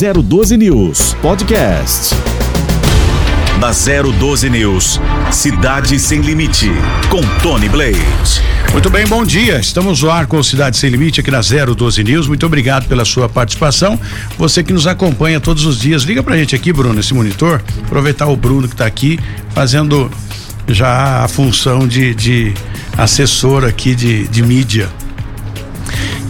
012 News Podcast. Na 012 News, Cidade Sem Limite, com Tony Blade. Muito bem, bom dia. Estamos no ar com Cidade Sem Limite aqui na 012 News. Muito obrigado pela sua participação. Você que nos acompanha todos os dias, liga pra gente aqui, Bruno, esse monitor. Aproveitar o Bruno que está aqui fazendo já a função de, de assessor aqui de, de mídia.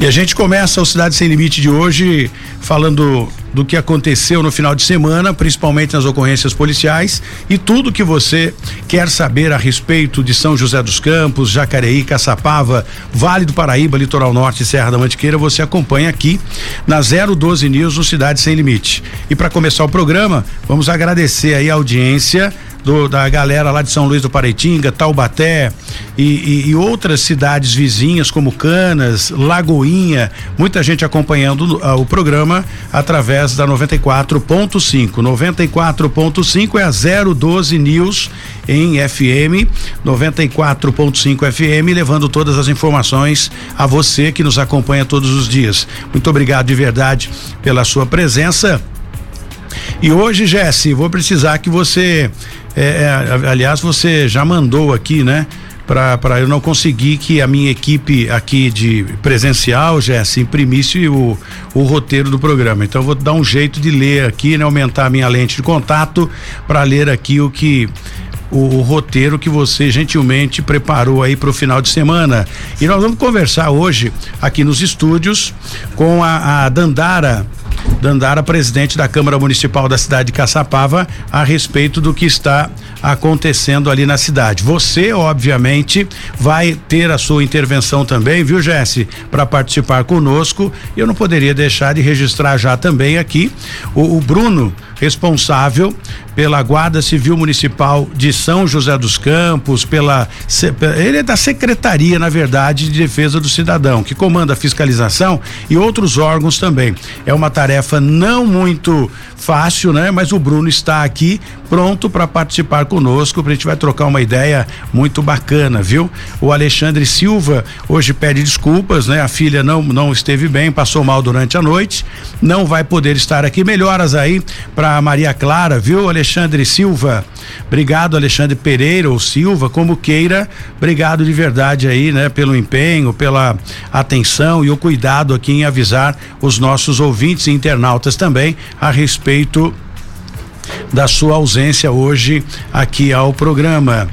E a gente começa o Cidade Sem Limite de hoje falando do que aconteceu no final de semana, principalmente nas ocorrências policiais e tudo que você quer saber a respeito de São José dos Campos, Jacareí, Caçapava, Vale do Paraíba, Litoral Norte e Serra da Mantiqueira, você acompanha aqui na 012 News no Cidade Sem Limite. E para começar o programa, vamos agradecer aí a audiência do, da galera lá de São Luís do Paraitinga, Taubaté e, e, e, outras cidades vizinhas como Canas, Lagoinha, muita gente acompanhando uh, o programa através da 94.5. 94.5 é a 012 News em FM, 94.5 FM, levando todas as informações a você que nos acompanha todos os dias. Muito obrigado de verdade pela sua presença. E hoje, Jesse, vou precisar que você é, é, aliás, você já mandou aqui, né? para eu não conseguir que a minha equipe aqui de presencial, Jesse, imprimisse o, o roteiro do programa. Então, vou dar um jeito de ler aqui, né? Aumentar a minha lente de contato para ler aqui o que o, o, roteiro que você gentilmente preparou aí para o final de semana. E nós vamos conversar hoje aqui nos estúdios com a, a Dandara Dandara, presidente da Câmara Municipal da cidade de Caçapava, a respeito do que está acontecendo ali na cidade. Você, obviamente, vai ter a sua intervenção também, viu, Jesse, para participar conosco. Eu não poderia deixar de registrar já também aqui o, o Bruno responsável pela Guarda Civil Municipal de São José dos Campos, pela ele é da Secretaria, na verdade, de Defesa do Cidadão, que comanda a fiscalização e outros órgãos também. É uma tarefa não muito fácil, né? Mas o Bruno está aqui pronto para participar conosco, a gente vai trocar uma ideia muito bacana, viu? O Alexandre Silva hoje pede desculpas, né? A filha não não esteve bem, passou mal durante a noite, não vai poder estar aqui. Melhoras aí para Maria Clara, viu? Alexandre Silva. Obrigado, Alexandre Pereira ou Silva, como queira. Obrigado de verdade aí, né, pelo empenho, pela atenção e o cuidado aqui em avisar os nossos ouvintes e internautas também a respeito da sua ausência hoje aqui ao programa.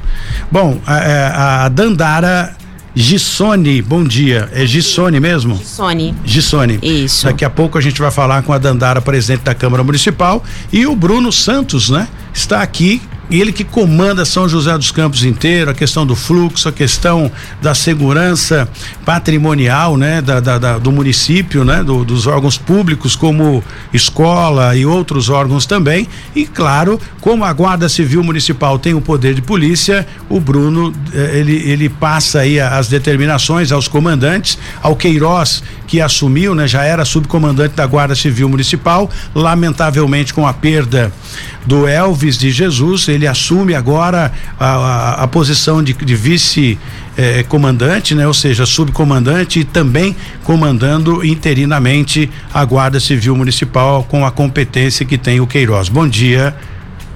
Bom, a, é, a Dandara Gissone, bom dia. É Gissone mesmo? Gissone. Gissone. Isso. Daqui a pouco a gente vai falar com a Dandara, presidente da Câmara Municipal, e o Bruno Santos, né? Está aqui ele que comanda São José dos Campos inteiro, a questão do fluxo, a questão da segurança patrimonial, né, da, da, da do município, né, do, dos órgãos públicos como escola e outros órgãos também. E claro, como a Guarda Civil Municipal tem o poder de polícia, o Bruno eh, ele ele passa aí as determinações aos comandantes, ao Queiroz que assumiu, né, já era subcomandante da Guarda Civil Municipal, lamentavelmente com a perda do Elvis de Jesus, ele assume agora a, a, a posição de, de vice eh, né? Ou seja, subcomandante e também comandando interinamente a Guarda Civil Municipal com a competência que tem o Queiroz. Bom dia.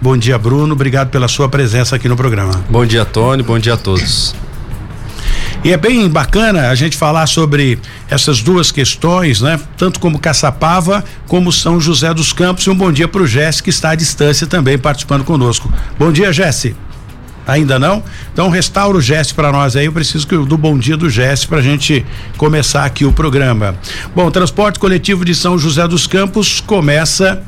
Bom dia, Bruno. Obrigado pela sua presença aqui no programa. Bom dia, Tony. Bom dia a todos. E é bem bacana a gente falar sobre essas duas questões, né? Tanto como Caçapava, como São José dos Campos. E um bom dia para o Jesse, que está à distância também participando conosco. Bom dia, Jesse. Ainda não? Então restaura o Jesse para nós aí. Eu preciso do bom dia do Jesse para a gente começar aqui o programa. Bom, o transporte coletivo de São José dos Campos começa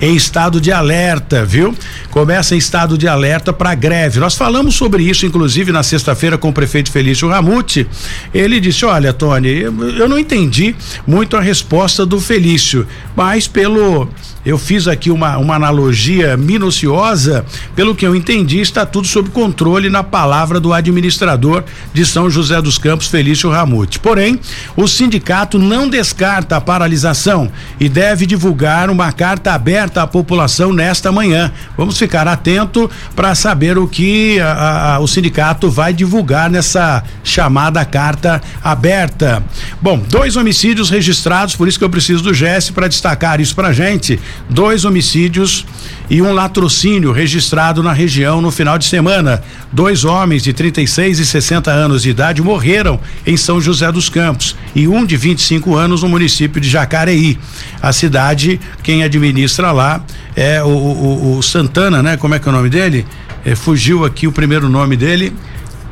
em estado de alerta, viu? Começa em estado de alerta para greve. Nós falamos sobre isso, inclusive, na sexta-feira com o prefeito Felício Ramute. Ele disse: Olha, Tony, eu não entendi muito a resposta do Felício, mas pelo eu fiz aqui uma, uma analogia minuciosa, pelo que eu entendi, está tudo sob controle na palavra do administrador de São José dos Campos, Felício Ramute. Porém, o sindicato não descarta a paralisação e deve divulgar uma carta aberta à população nesta manhã. Vamos ficar atento para saber o que a, a, o sindicato vai divulgar nessa chamada carta aberta. Bom, dois homicídios registrados, por isso que eu preciso do Jesse para destacar isso pra gente. Dois homicídios e um latrocínio registrado na região no final de semana. Dois homens de 36 e 60 anos de idade morreram em São José dos Campos e um de 25 anos no município de Jacareí. A cidade, quem administra lá é o, o, o Santana, né? Como é que é o nome dele? É, fugiu aqui o primeiro nome dele.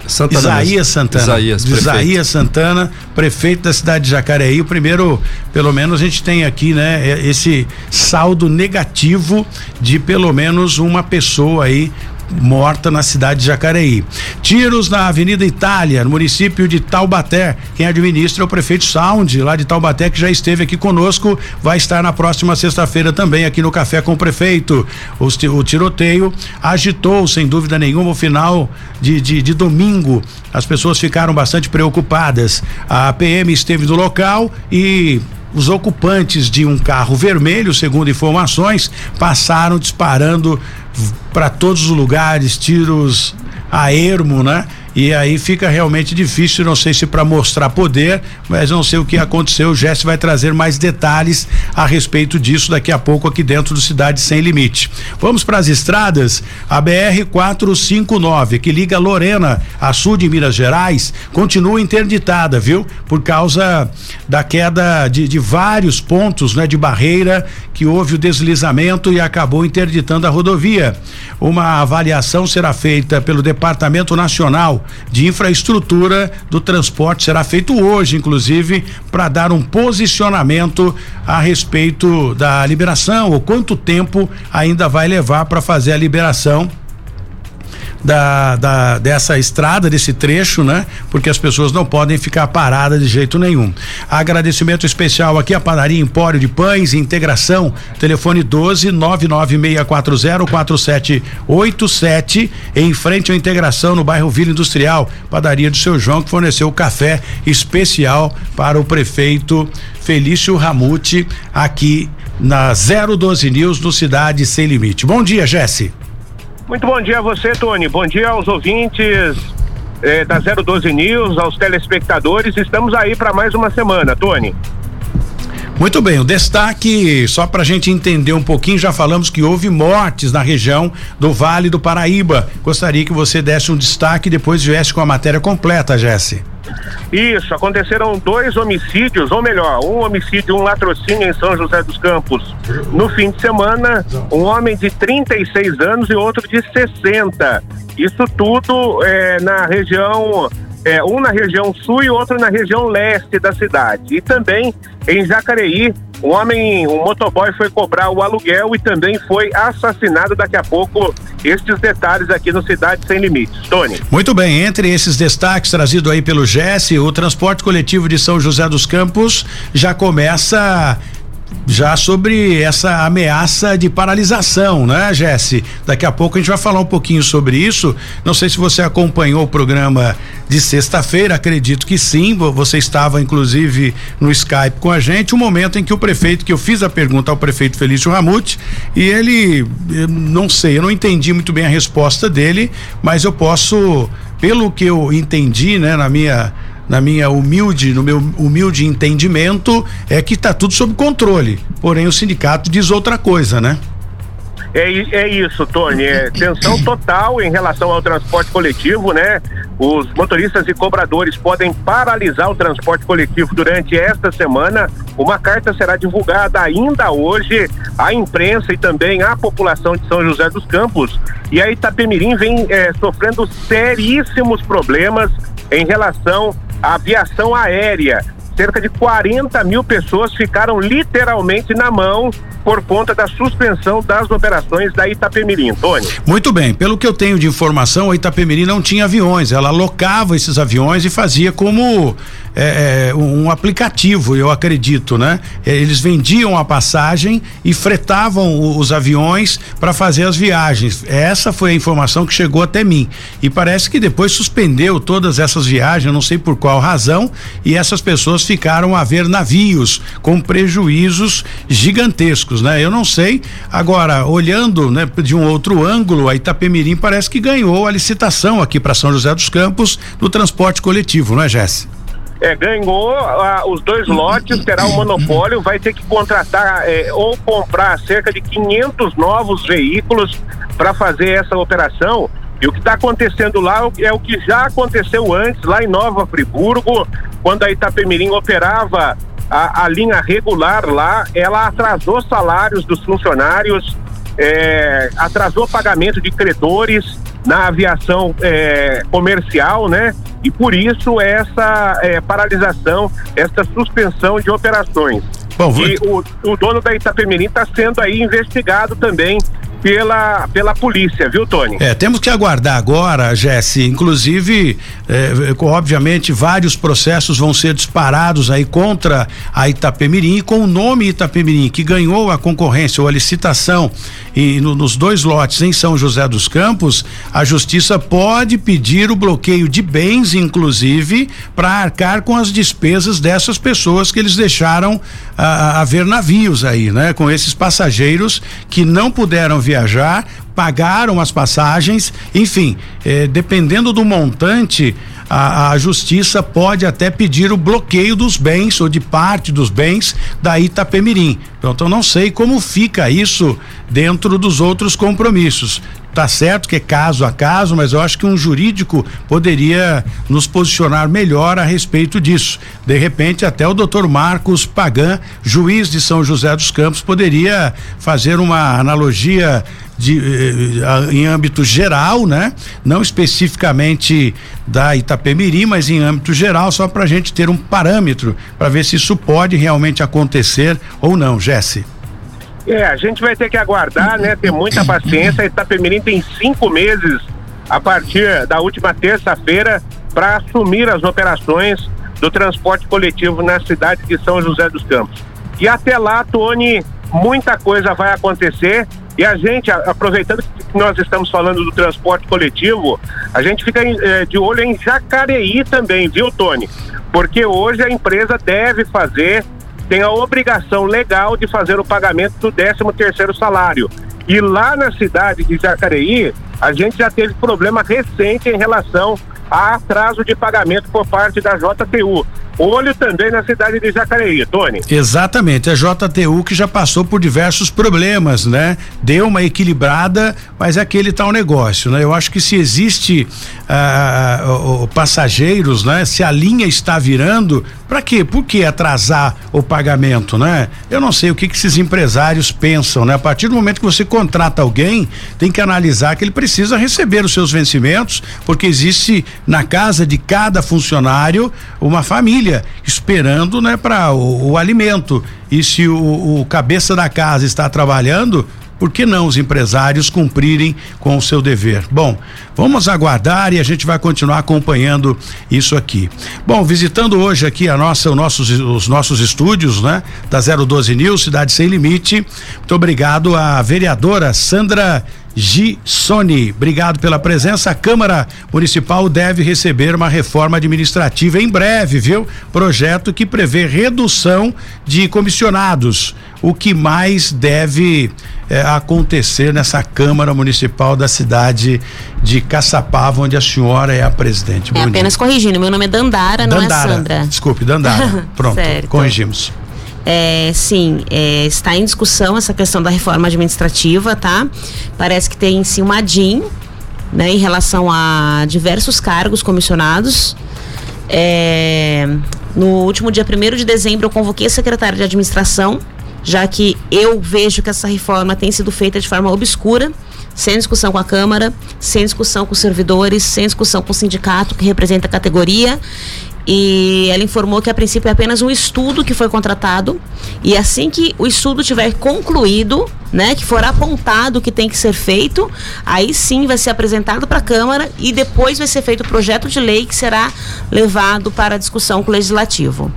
Santana Isaías Santana. Isaías, Isaías Santana, prefeito da cidade de Jacareí. O primeiro, pelo menos a gente tem aqui, né, é, esse saldo negativo de pelo menos uma pessoa aí morta na cidade de Jacareí. Tiros na Avenida Itália, no município de Taubaté. Quem administra é o prefeito Sound, lá de Taubaté, que já esteve aqui conosco, vai estar na próxima sexta-feira também aqui no Café com o Prefeito. O, tiroteio agitou, sem dúvida nenhuma, o final de, de, de domingo. As pessoas ficaram bastante preocupadas. A PM esteve no local e os ocupantes de um carro vermelho, segundo informações, passaram disparando para todos os lugares, tiros a ermo, né? E aí fica realmente difícil, não sei se para mostrar poder, mas não sei o que aconteceu. O Jesse vai trazer mais detalhes a respeito disso daqui a pouco aqui dentro do Cidade Sem Limite. Vamos para as estradas. A BR 459, que liga Lorena a sul de Minas Gerais, continua interditada, viu? Por causa da queda de, de vários pontos, né, de barreira que houve o deslizamento e acabou interditando a rodovia. Uma avaliação será feita pelo Departamento Nacional de Infraestrutura do Transporte, será feito hoje, inclusive, para dar um posicionamento a respeito da liberação ou quanto tempo ainda vai levar para fazer a liberação da, da, dessa estrada, desse trecho, né? Porque as pessoas não podem ficar paradas de jeito nenhum. Agradecimento especial aqui à Padaria Empório de Pães Integração, telefone 12 99640 4787, em frente à integração no bairro Vila Industrial, Padaria do seu João, que forneceu café especial para o prefeito Felício Ramute, aqui na 012 News, no Cidade Sem Limite. Bom dia, Jesse. Muito bom dia a você, Tony. Bom dia aos ouvintes eh, da 012 News, aos telespectadores. Estamos aí para mais uma semana, Tony. Muito bem, o destaque, só para a gente entender um pouquinho, já falamos que houve mortes na região do Vale do Paraíba. Gostaria que você desse um destaque e depois viesse com a matéria completa, Jesse. Isso, aconteceram dois homicídios, ou melhor, um homicídio e um latrocínio em São José dos Campos. No fim de semana, um homem de 36 anos e outro de 60. Isso tudo é, na região é, um na região sul e outro na região leste da cidade. E também em Jacareí, um homem, um motoboy foi cobrar o aluguel e também foi assassinado. Daqui a pouco, estes detalhes aqui no Cidade Sem Limites. Tony. Muito bem, entre esses destaques trazido aí pelo Jesse, o transporte coletivo de São José dos Campos já começa já sobre essa ameaça de paralisação, né, Jesse? Daqui a pouco a gente vai falar um pouquinho sobre isso. Não sei se você acompanhou o programa de sexta-feira, acredito que sim. Você estava, inclusive, no Skype com a gente. O um momento em que o prefeito, que eu fiz a pergunta ao prefeito Felício Ramute, e ele, não sei, eu não entendi muito bem a resposta dele, mas eu posso, pelo que eu entendi, né, na minha na minha humilde, no meu humilde entendimento, é que está tudo sob controle. Porém, o sindicato diz outra coisa, né? É, é isso, Tony. É tensão total em relação ao transporte coletivo, né? Os motoristas e cobradores podem paralisar o transporte coletivo durante esta semana. Uma carta será divulgada ainda hoje à imprensa e também à população de São José dos Campos. E a Itapemirim vem é, sofrendo seríssimos problemas em relação à aviação aérea. Cerca de 40 mil pessoas ficaram literalmente na mão por conta da suspensão das operações da Itapemirim. Tony. Muito bem, pelo que eu tenho de informação, a Itapemirim não tinha aviões, ela alocava esses aviões e fazia como é, é, um aplicativo, eu acredito, né? Eles vendiam a passagem e fretavam os aviões para fazer as viagens. Essa foi a informação que chegou até mim. E parece que depois suspendeu todas essas viagens, não sei por qual razão, e essas pessoas ficaram a ver navios com prejuízos gigantescos, né? Eu não sei. Agora, olhando, né, de um outro ângulo, a Itapemirim parece que ganhou a licitação aqui para São José dos Campos no transporte coletivo, não é, Jesse? É, ganhou ah, os dois lotes, terá o um monopólio, vai ter que contratar é, ou comprar cerca de 500 novos veículos para fazer essa operação. E o que está acontecendo lá é o que já aconteceu antes, lá em Nova Friburgo, quando a Itapemirim operava a, a linha regular lá, ela atrasou salários dos funcionários, é, atrasou pagamento de credores na aviação é, comercial, né? E por isso essa é, paralisação, essa suspensão de operações. Bom, e o, o dono da Itapemirim está sendo aí investigado também pela, pela polícia, viu, Tony? É, temos que aguardar agora, Jesse. Inclusive, é, obviamente, vários processos vão ser disparados aí contra a Itapemirim, com o nome Itapemirim, que ganhou a concorrência ou a licitação e no, nos dois lotes em São José dos Campos, a justiça pode pedir o bloqueio de bens, inclusive, para arcar com as despesas dessas pessoas que eles deixaram a, a ver navios aí, né? Com esses passageiros que não puderam viajar viajar, pagaram as passagens, enfim, eh, dependendo do montante, a, a, justiça pode até pedir o bloqueio dos bens ou de parte dos bens da Itapemirim. Então, eu não sei como fica isso dentro dos outros compromissos. Tá certo que é caso a caso, mas eu acho que um jurídico poderia nos posicionar melhor a respeito disso. De repente, até o doutor Marcos Pagan, juiz de São José dos Campos, poderia fazer uma analogia de, eh, em âmbito geral, né? Não especificamente da Itapemirim, mas em âmbito geral, só para a gente ter um parâmetro para ver se isso pode realmente acontecer ou não, Jesse. É, a gente vai ter que aguardar, né? Ter muita paciência. Itapemirim tem cinco meses a partir da última terça-feira para assumir as operações do transporte coletivo na cidade de São José dos Campos. E até lá, Tony, muita coisa vai acontecer. E a gente, aproveitando que nós estamos falando do transporte coletivo, a gente fica eh, de olho em Jacareí também, viu, Tony? Porque hoje a empresa deve fazer tem a obrigação legal de fazer o pagamento do 13 terceiro salário. E lá na cidade de Jacareí, a gente já teve problema recente em relação a atraso de pagamento por parte da JTU. Olho também na cidade de Jacareí, Tony. Exatamente, a JTU que já passou por diversos problemas, né? Deu uma equilibrada, mas é aquele tal negócio, né? Eu acho que se existe ah, passageiros, né? Se a linha está virando, para quê? Por que atrasar o pagamento, né? Eu não sei o que, que esses empresários pensam, né? A partir do momento que você contrata alguém, tem que analisar que ele precisa receber os seus vencimentos, porque existe na casa de cada funcionário uma família esperando, né, para o, o, alimento. E se o, o cabeça da casa está trabalhando, por que não os empresários cumprirem com o seu dever? Bom, vamos aguardar e a gente vai continuar acompanhando isso aqui. Bom, visitando hoje aqui a nossa, nossos, os nossos estúdios, né? Da 012 News, Cidade Sem Limite. Muito obrigado à vereadora Sandra Gissoni. Obrigado pela presença. A Câmara Municipal deve receber uma reforma administrativa em breve, viu? Projeto que prevê redução de comissionados. O que mais deve eh, acontecer nessa Câmara Municipal da cidade de Caçapava, onde a senhora é a presidente. É apenas corrigindo, meu nome é Dandara, Dandara, não é Sandra. Desculpe, Dandara. Pronto, corrigimos. É, sim, é, está em discussão essa questão da reforma administrativa, tá? Parece que tem sim uma DIN, né, em relação a diversos cargos comissionados. É, no último dia 1 de dezembro, eu convoquei a secretária de administração, já que eu vejo que essa reforma tem sido feita de forma obscura, sem discussão com a Câmara, sem discussão com os servidores, sem discussão com o sindicato que representa a categoria e ela informou que a princípio é apenas um estudo que foi contratado e assim que o estudo tiver concluído, né, que for apontado o que tem que ser feito, aí sim vai ser apresentado para a Câmara e depois vai ser feito o projeto de lei que será levado para discussão com o Legislativo.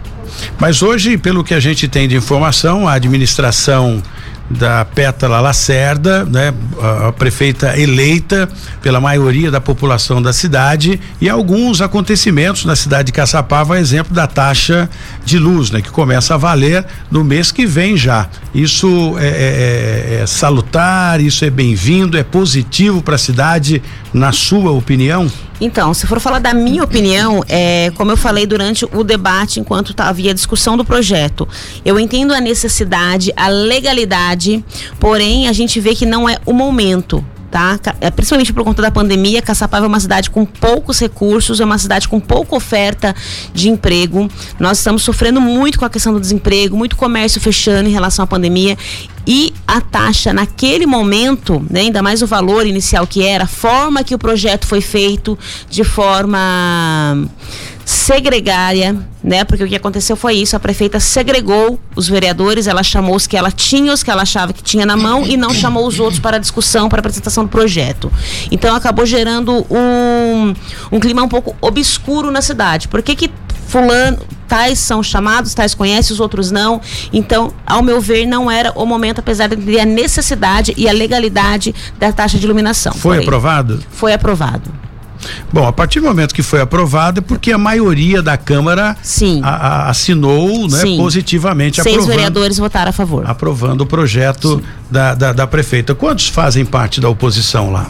Mas hoje, pelo que a gente tem de informação, a administração da Pétala Lacerda, né, a, prefeita eleita pela maioria da população da cidade e alguns acontecimentos na cidade de Caçapava, exemplo da taxa de luz, né, que começa a valer no mês que vem já. Isso é, é, é, é salutar, isso é bem-vindo, é positivo para a cidade, na sua opinião? Então, se for falar da minha opinião, é, como eu falei durante o debate, enquanto havia discussão do projeto, eu entendo a necessidade, a legalidade, porém a gente vê que não é o momento tá? É, principalmente por conta da pandemia, Caçapava é uma cidade com poucos recursos, é uma cidade com pouca oferta de emprego. Nós estamos sofrendo muito com a questão do desemprego, muito comércio fechando em relação à pandemia e a taxa naquele momento, né, ainda mais o valor inicial que era, a forma que o projeto foi feito, de forma segregária, né? Porque o que aconteceu foi isso, a prefeita segregou os vereadores, ela chamou os que ela tinha, os que ela achava que tinha na mão e não chamou os outros para discussão, para apresentação do projeto. Então acabou gerando um, um clima um pouco obscuro na cidade. Por que que fulano, tais são chamados, tais conhecem, os outros não. Então, ao meu ver, não era o momento, apesar de ter a necessidade e a legalidade da taxa de iluminação. Foi aprovado? Foi aprovado. Bom, a partir do momento que foi aprovado, é porque a maioria da Câmara Sim. A, a, assinou né, Sim. positivamente. Seis vereadores votaram a favor. Aprovando o projeto da, da, da, prefeita. Quantos fazem parte da oposição lá?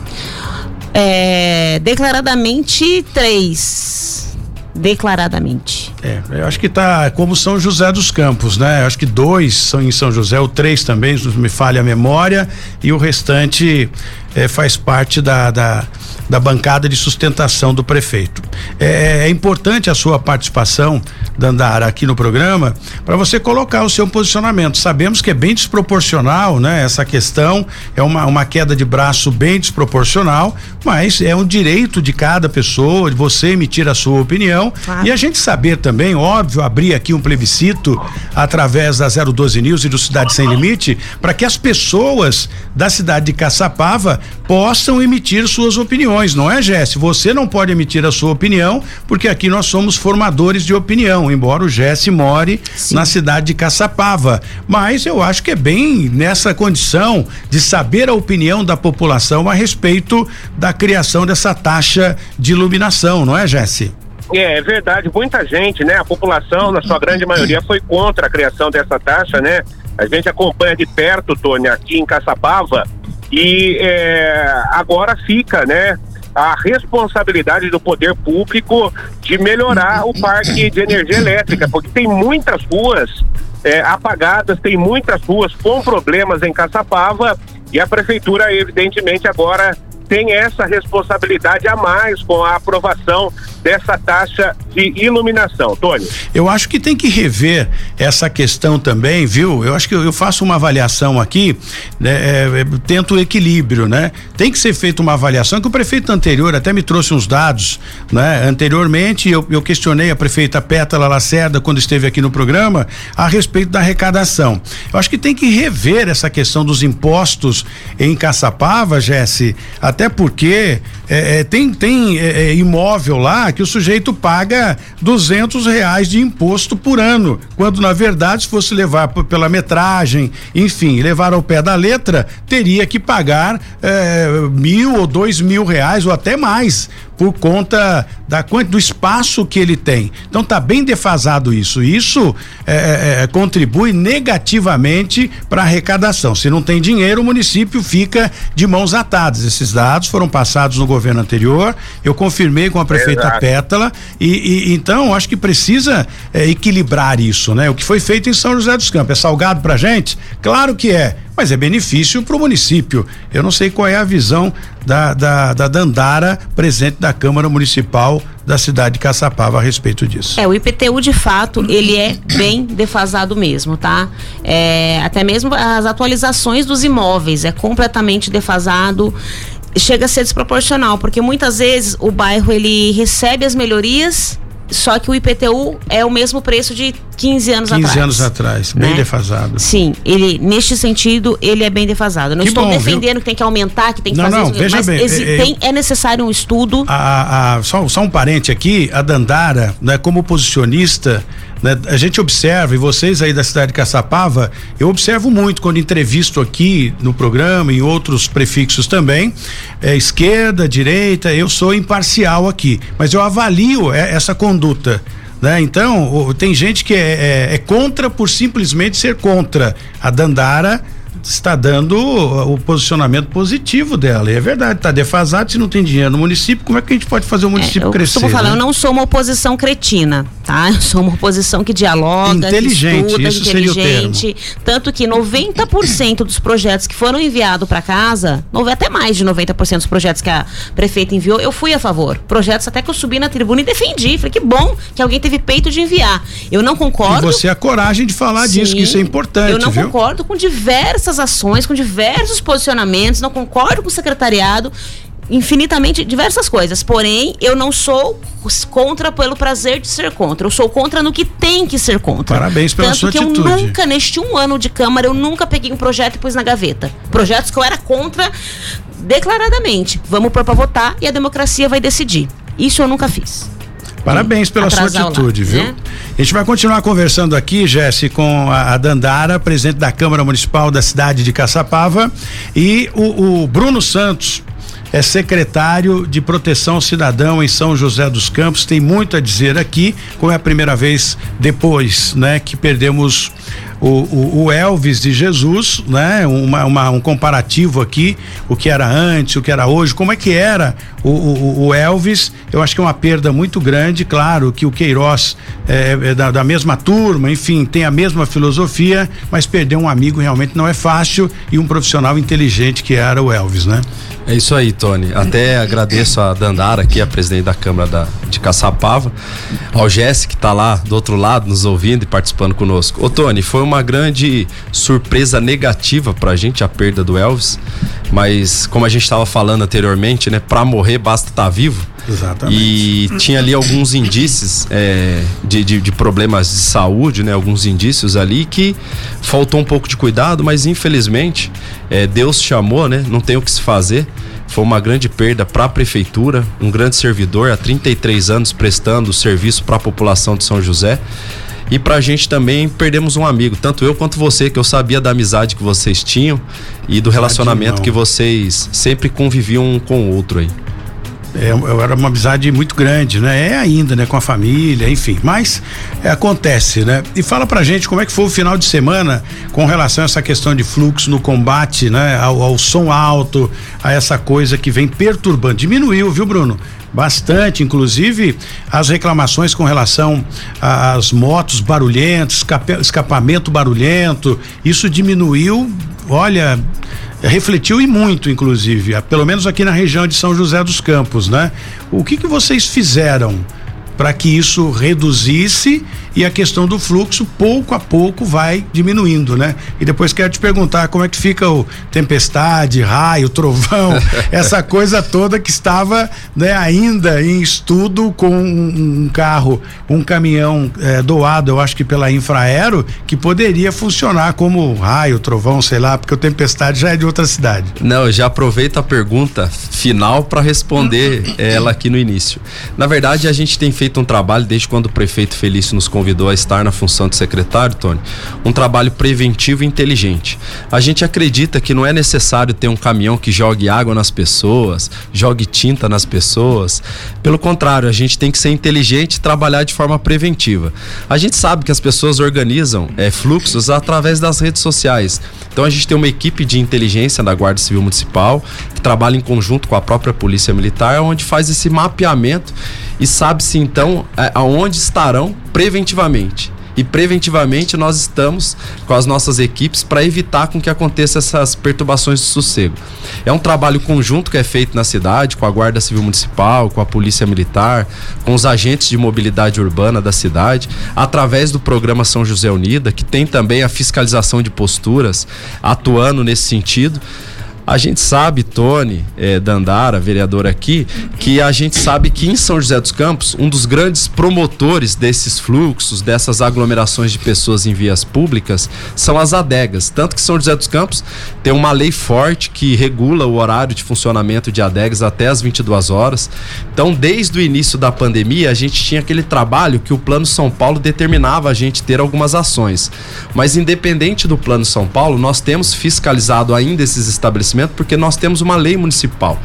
É, declaradamente, três declaradamente. É, eu acho que tá como São José dos Campos, né? Eu acho que dois são em São José, o três também, se me falha a memória, e o restante é, faz parte da, da da bancada de sustentação do prefeito. É, é importante a sua participação, Dandara, aqui no programa, para você colocar o seu posicionamento. Sabemos que é bem desproporcional, né? Essa questão é uma, uma queda de braço bem desproporcional, mas é um direito de cada pessoa, de você emitir a sua opinião claro. e a gente saber também, óbvio, abrir aqui um plebiscito através da 012 News e do Cidade Sem Limite, para que as pessoas da cidade de Caçapava possam emitir suas opiniões opiniões, não é, Jesse? Você não pode emitir a sua opinião, porque aqui nós somos formadores de opinião, embora o Jesse more Sim. na cidade de Caçapava. Mas eu acho que é bem nessa condição de saber a opinião da população a respeito da criação dessa taxa de iluminação, não é, Jesse? É, é verdade, muita gente, né? A população, na sua grande maioria, foi contra a criação dessa taxa, né? A gente acompanha de perto, Tony, aqui em Caçapava, e é, agora fica, né? A responsabilidade do poder público de melhorar o parque de energia elétrica, porque tem muitas ruas é, apagadas, tem muitas ruas com problemas em Caçapava e a prefeitura, evidentemente, agora tem essa responsabilidade a mais com a aprovação dessa taxa de iluminação. Tony. Eu acho que tem que rever essa questão também, viu? Eu acho que eu, faço uma avaliação aqui, né, é, é, tento o equilíbrio, né? Tem que ser feita uma avaliação que o prefeito anterior até me trouxe uns dados, né? Anteriormente eu, eu questionei a prefeita Pétala Lacerda quando esteve aqui no programa a respeito da arrecadação. Eu acho que tem que rever essa questão dos impostos em Caçapava, Jesse, até porque é, é, tem, tem é, é, imóvel lá que o sujeito paga duzentos reais de imposto por ano, quando na verdade se fosse levar pela metragem, enfim, levar ao pé da letra, teria que pagar é, mil ou dois mil reais ou até mais por conta da do espaço que ele tem. Então tá bem defasado isso. Isso é contribui negativamente para a arrecadação. Se não tem dinheiro, o município fica de mãos atadas. Esses dados foram passados no governo anterior. Eu confirmei com a prefeita Exato. Pétala e, e, então acho que precisa é, equilibrar isso, né? O que foi feito em São José dos Campos é salgado para gente? Claro que é mas é benefício para o município. Eu não sei qual é a visão da, da, da Dandara, presidente da Câmara Municipal da cidade de Caçapava a respeito disso. É, o IPTU de fato, ele é bem defasado mesmo, tá? É, até mesmo as atualizações dos imóveis é completamente defasado chega a ser desproporcional, porque muitas vezes o bairro ele recebe as melhorias só que o IPTU é o mesmo preço de 15 anos 15 atrás. anos atrás, bem né? defasado. Sim, ele neste sentido ele é bem defasado. Não Que estou bom, defendendo viu? que tem que aumentar, que tem que Não, fazer não, isso, veja mas bem, é- é- tem- é necessário um estudo. A- a- só, só um parente aqui, a Dandara, né, como posicionista, né, a gente observa, e vocês aí da cidade de Caçapava, eu observo muito quando entrevisto aqui no programa, em outros prefixos também, é, esquerda, direita, eu sou imparcial aqui, mas eu avalio é, essa conduta. Né? Então, tem gente que é, é- é contra por simplesmente ser contra. A Dandara está dando o, posicionamento positivo dela. E é verdade, está defasado. Se não tem dinheiro no município, como é que a gente pode fazer o município eu crescer? costumo falar, né? eu não sou uma oposição cretina, tá? Eu sou uma oposição que dialoga, Inteligente, que estuda, isso seria o inteligente. Tanto que 90% dos projetos que foram enviados para casa, até mais de 90% dos projetos que a prefeita enviou, eu fui a favor. Projetos até que eu subi na tribuna e defendi. Falei que bom que alguém teve peito de enviar. Eu não E concordo. você a coragem de falar disso, que Sim, isso é importante, Eu não viu? concordo com diversas ações, com diversos posicionamentos, não concordo com o secretariado, infinitamente diversas coisas. Porém, eu não sou contra pelo prazer de ser contra. Eu sou contra no que tem que ser contra. Parabéns pela Tanto sua que atitude. eu nunca, neste um ano de Câmara, eu nunca peguei um projeto e pus na gaveta. Projetos que eu era contra declaradamente. Vamos pôr pra votar e a democracia vai decidir. Isso eu nunca fiz. Parabéns pela sua atitude, lado, viu? né? A gente vai continuar conversando aqui, Jesse, com a, a Dandara, presidente da Câmara Municipal da cidade de Caçapava, e o, o Bruno Santos. É secretário de Proteção Cidadão em São José dos Campos. Tem muito a dizer aqui, como é a primeira vez depois, né, que perdemos o, o, o Elvis de Jesus, né? Uma, uma- um comparativo aqui, o que era antes, o que era hoje, como é que era o, o, o Elvis. Eu acho que é uma perda muito grande, claro que o Queiroz é, é da, da mesma turma, enfim, tem a mesma filosofia, mas perder um amigo realmente não é fácil e um profissional inteligente que era o Elvis, né? É isso aí, Tony. Até agradeço a Dandara, aqui, a presidente da Câmara da, de Caçapava, ao Jesse, que está lá do outro lado, nos ouvindo e participando conosco. Ô, Tony, foi uma grande surpresa negativa pra gente a perda do Elvis, mas como a gente estava falando anteriormente, né, pra morrer basta estar vivo. Exatamente. E tinha ali alguns indícios é, de, de, de problemas de saúde, né? Alguns indícios ali que faltou um pouco de cuidado, mas infelizmente é, Deus chamou, né? Não tem o que se fazer. Foi uma grande perda para a prefeitura, um grande servidor há 33 anos prestando serviço para a população de São José. E pra gente também perdemos um amigo, tanto eu quanto você, que eu sabia da amizade que vocês tinham e do relacionamento que vocês sempre conviviam um com o outro aí. É, era uma amizade muito grande, né? É ainda, né? Com a família, enfim. Mas é, acontece, né? E fala pra gente como é que foi o final de semana com relação a essa questão de fluxo no combate, né? Ao, ao som alto, a essa coisa que vem perturbando. Diminuiu, viu, Bruno? Bastante, inclusive as reclamações com relação às motos barulhentas, escapamento barulhento, isso diminuiu, olha, refletiu e muito, inclusive, pelo menos aqui na região de São José dos Campos, né? O que que vocês fizeram para que isso reduzisse e a questão do fluxo pouco a pouco vai diminuindo, né? E depois quero te perguntar como é que fica o tempestade, raio, trovão, essa coisa toda que estava, né, ainda em estudo com um, carro, um caminhão eh, doado, eu acho que pela Infraero, que poderia funcionar como raio, trovão, sei lá, porque o tempestade já é de outra cidade. Não, eu já aproveito a pergunta final para responder ela aqui no início. Na verdade, a gente tem feito um trabalho desde quando o prefeito Felício nos convidou a estar na função de secretário, Tony, um trabalho preventivo e inteligente. A gente acredita que não é necessário ter um caminhão que jogue água nas pessoas, jogue tinta nas pessoas. Pelo contrário, a gente tem que ser inteligente e trabalhar de forma preventiva. A gente sabe que as pessoas organizam eh, fluxos através das redes sociais. Então a gente tem uma equipe de inteligência da Guarda Civil Municipal que trabalha em conjunto com a própria Polícia Militar, onde faz esse mapeamento e sabe-se então aonde estarão preventivamente. E preventivamente nós estamos com as nossas equipes para evitar com que aconteça essas perturbações de sossego. É um trabalho conjunto que é feito na cidade com a Guarda Civil Municipal, com a Polícia Militar, com os agentes de mobilidade urbana da cidade, através do programa São José Unida, que tem também a fiscalização de posturas atuando nesse sentido A gente sabe, Tony é, Dandara, vereador aqui, que a gente sabe que em São José dos Campos, um dos grandes promotores desses fluxos, dessas aglomerações de pessoas em vias públicas, são as adegas. Tanto que São José dos Campos tem uma lei forte que regula o horário de funcionamento de adegas até as 22 horas. Então, desde o início da pandemia, a gente tinha aquele trabalho que o Plano São Paulo determinava a gente ter algumas ações. Mas independente do Plano São Paulo, nós temos fiscalizado ainda esses estabelecimentos porque nós temos uma lei municipal.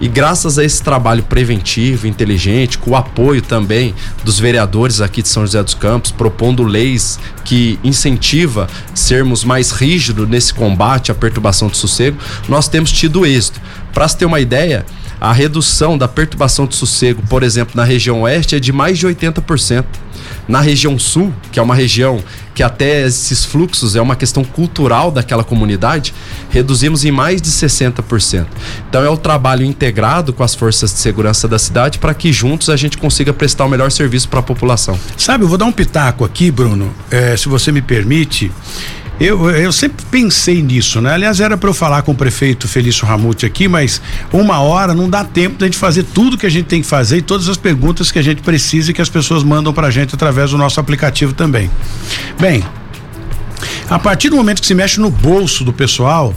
E graças a esse trabalho preventivo, inteligente, com o apoio também dos vereadores aqui de São José dos Campos, propondo leis que incentiva sermos mais rígidos nesse combate à perturbação do sossego, nós temos tido êxito. Para se ter uma ideia, a redução da perturbação de sossego, por exemplo, na região oeste é de mais de 80%. Na região sul, que é uma região que até esses fluxos é uma questão cultural daquela comunidade, reduzimos em mais de 60%. Então é o trabalho integrado com as forças de segurança da cidade para que juntos a gente consiga prestar o melhor serviço para a população. Sabe, eu vou dar um pitaco aqui, Bruno, é, se você me permite. Eu, eu sempre pensei nisso, né? Aliás, era para eu falar com o prefeito Felício Ramute aqui, mas uma hora não dá tempo da gente fazer tudo que a gente tem que fazer e todas as perguntas que a gente precisa e que as pessoas mandam para a gente através do nosso aplicativo também. Bem, a partir do momento que se mexe no bolso do pessoal,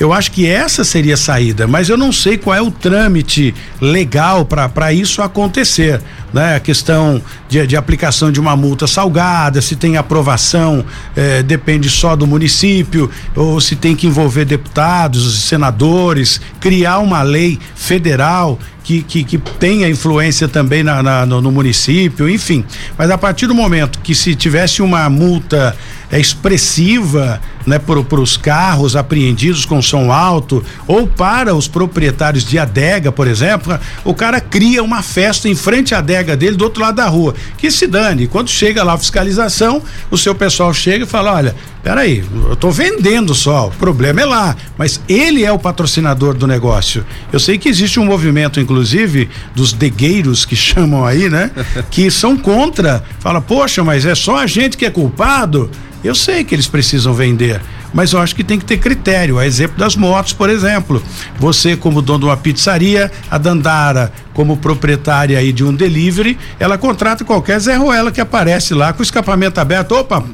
eu acho que essa seria a saída, mas eu não sei qual é o trâmite legal para isso acontecer. Né? A questão de, de, aplicação de uma multa salgada, se tem aprovação, eh, depende só do município, ou se tem que envolver deputados, senadores, criar uma lei federal que, que, que tenha influência também na, na no, no, município, enfim. Mas a partir do momento que se tivesse uma multa é, expressiva né, para os carros apreendidos com som alto, ou para os proprietários de adega, por exemplo, o cara cria uma festa em frente à adega dele do outro lado da rua. Que se dane. Quando chega lá a fiscalização, o seu pessoal chega e fala: olha, peraí, eu estou vendendo só, o problema é lá, mas ele é o patrocinador do negócio. Eu sei que existe um movimento, inclusive, dos degueiros que chamam aí, né? Que são contra. Fala, poxa, mas é só a gente que é culpado. Eu sei que eles precisam vender, mas eu acho que tem que ter critério. A exemplo das motos, por exemplo. Você, como dono de uma pizzaria, a Dandara, como proprietária aí de um delivery, ela contrata qualquer Zé Ruela que aparece lá com o escapamento aberto. Opa,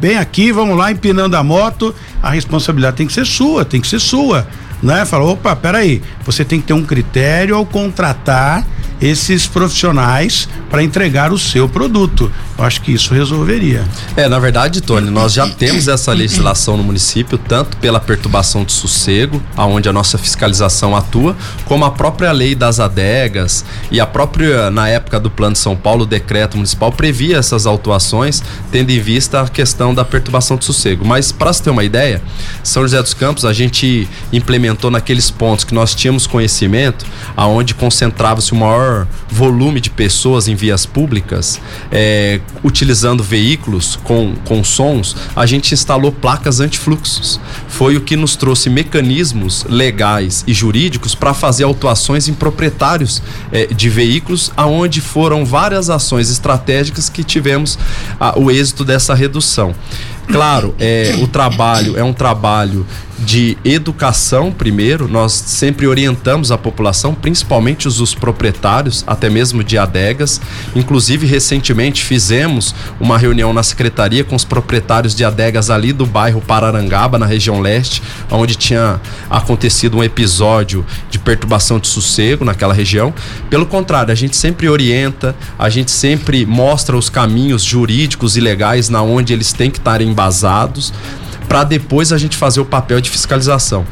bem aqui, vamos lá, empinando a moto. A responsabilidade tem que ser sua, tem que ser sua. Né? Fala, opa, peraí, você tem que ter um critério ao contratar esses profissionais para entregar o seu produto. Eu acho que isso resolveria. É, na verdade, Tony, nós já temos essa legislação no município, tanto pela perturbação de sossego, aonde a nossa fiscalização atua, como a própria lei das adegas e a própria, na época do Plano de São Paulo, o decreto municipal previa essas autuações, tendo em vista a questão da perturbação de sossego. Mas, para se ter uma ideia, São José dos Campos, a gente implementou naqueles pontos que nós tínhamos conhecimento, aonde concentrava-se o maior volume de pessoas em vias públicas, é, utilizando veículos com, com sons, a gente instalou placas antifluxos. Foi o que nos trouxe mecanismos legais e jurídicos para fazer autuações em proprietários eh, de veículos, aonde foram várias ações estratégicas que tivemos ah, o êxito dessa redução. Claro, é, o trabalho é um trabalho de educação primeiro, nós sempre orientamos a população, principalmente os, os, proprietários, até mesmo de adegas. Inclusive, recentemente fizemos uma reunião na secretaria com os proprietários de adegas ali do bairro Pararangaba, na região leste, onde tinha acontecido um episódio de perturbação de sossego naquela região. Pelo contrário, a gente sempre orienta, a gente sempre mostra os caminhos jurídicos e legais na onde eles têm que estar embasados para depois a gente fazer o papel de fiscalização.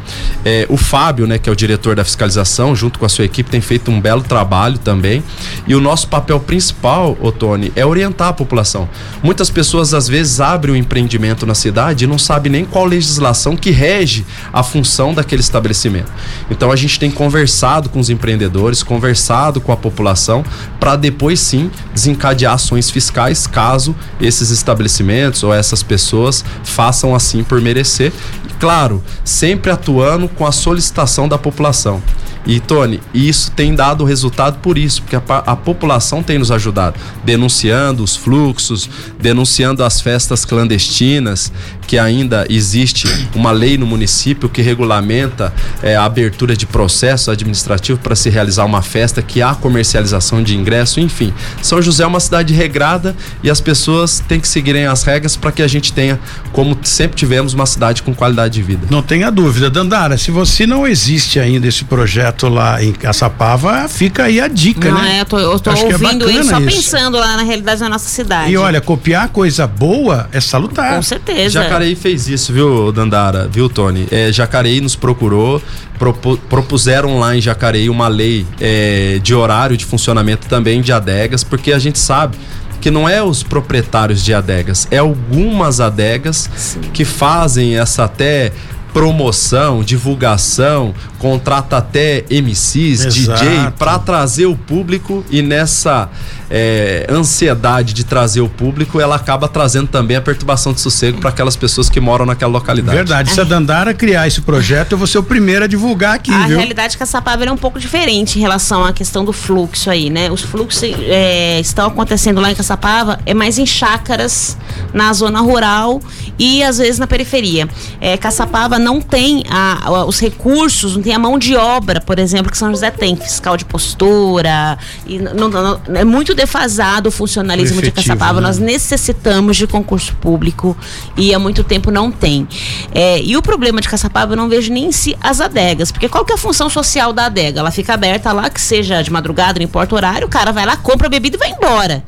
É, o Fábio, né, que é o diretor da fiscalização, junto com a sua equipe, tem feito um belo trabalho também. E o nosso papel principal, Otone, é orientar a população. Muitas pessoas às vezes abrem um empreendimento na cidade e não sabem nem qual legislação que rege a função daquele estabelecimento. Então a gente tem conversado com os empreendedores, conversado com a população para depois sim desencadear ações fiscais caso esses estabelecimentos ou essas pessoas façam assim por merecer. E, claro, sempre atuando com a solicitação da população. E, Tony, isso tem dado resultado por isso, porque a, a população tem nos ajudado, denunciando os fluxos, denunciando as festas clandestinas, que ainda existe uma lei no município que regulamenta é, a abertura de processo administrativo para se realizar uma festa, que há comercialização de ingresso, enfim. São José é uma cidade regrada e as pessoas têm que seguirem as regras para que a gente tenha, como sempre tivemos, uma cidade com qualidade de vida. Não tenha dúvida. Dandara, se você não existe ainda esse projeto lá em Caçapava, fica aí a dica, não, né? É, eu tô, eu tô Acho ouvindo é isso só isso. pensando lá na realidade da nossa cidade. E olha, copiar coisa boa é salutar. Com certeza. Jacareí fez isso, viu, Dandara? Viu, Tony? É, Jacareí nos procurou, propu, propuseram lá em Jacareí uma lei é, de horário de funcionamento também de adegas, porque a gente sabe que não é os proprietários de adegas, é algumas adegas Sim. que fazem essa até promoção, divulgação, contrata até MCs, Exato. DJ para trazer o público e nessa é, ansiedade de trazer o público, ela acaba trazendo também a perturbação de sossego para aquelas pessoas que moram naquela localidade. Verdade. Se a Dandara criar esse projeto, eu vou ser o primeiro a divulgar aqui, a viu? realidade é que a Sapava é um pouco diferente em relação à questão do fluxo aí, né? Os fluxos é, estão acontecendo lá em Caçapava é mais em chácaras, na zona rural e às vezes na periferia. É, Caçapava não tem a, a, os recursos, não tem a mão de obra, por exemplo, que São José tem, fiscal de postura, e não, não, é muito defasado o funcionalismo Efetivo, de Caçapava. Né? Nós necessitamos de concurso público e há muito tempo não tem. É, e o problema de Caçapava eu não vejo nem em si as adegas, porque qual que é a função social da adega? Ela fica aberta lá, que seja de madrugada, não importa o horário, o cara vai lá, compra a bebida e vai embora.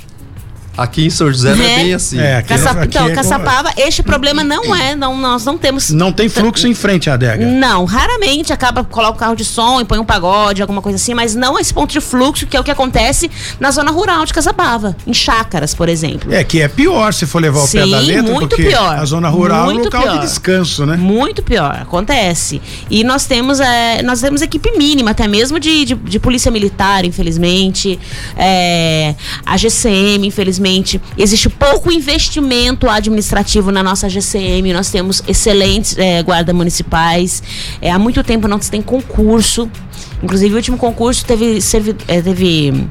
Aqui em São José não é Né? bem assim. É, aqui Caça... aqui então, é Caçapava, este problema não é, não, nós não temos. Não tem fluxo em frente à adega. Não, raramente acaba, coloca o carro de som e põe um pagode, alguma coisa assim, mas não esse ponto de fluxo, que é o que acontece na zona rural de Caçapava, em chácaras, por exemplo. É, que é pior se for levar o pé Sim, da letra, muito porque pior. a zona rural é um Muito local pior. de descanso, né? Muito pior, acontece. E nós temos, é, nós temos equipe mínima, até mesmo de, de, de polícia militar, infelizmente. É, a GCM, infelizmente. Existe pouco investimento administrativo na nossa GCM. Nós temos excelentes é, guardas municipais. É, há muito tempo não se tem concurso. Inclusive, o último concurso teve, é, teve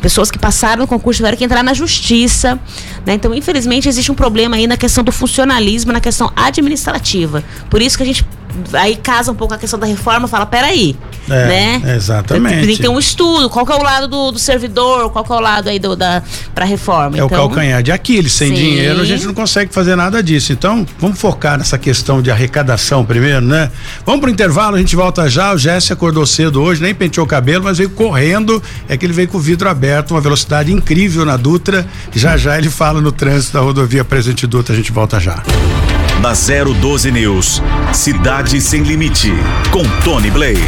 pessoas que passaram no concurso tiveram que entrar na justiça. Né? Então, infelizmente, existe um problema aí na questão do funcionalismo, na questão administrativa. Por isso que a gente aí casa um pouco a questão da reforma fala, peraí, É, né? exatamente. Tem que ter um estudo, qual que é o lado do, do servidor, qual que é o lado aí do, da, pra reforma. É o então, calcanhar de Aquiles. Sem Sim. dinheiro a gente não consegue fazer nada disso. Então, vamos focar nessa questão de arrecadação primeiro, né? Vamos pro intervalo, a gente volta já. O Jesse acordou cedo hoje, nem penteou o cabelo, mas veio correndo. É que ele veio com o vidro aberto, uma velocidade incrível na Dutra. Já já ele fala no trânsito da rodovia Presidente Dutra. A gente volta já. Na 012 News, Cidade Sem Limite, com Tony Blade.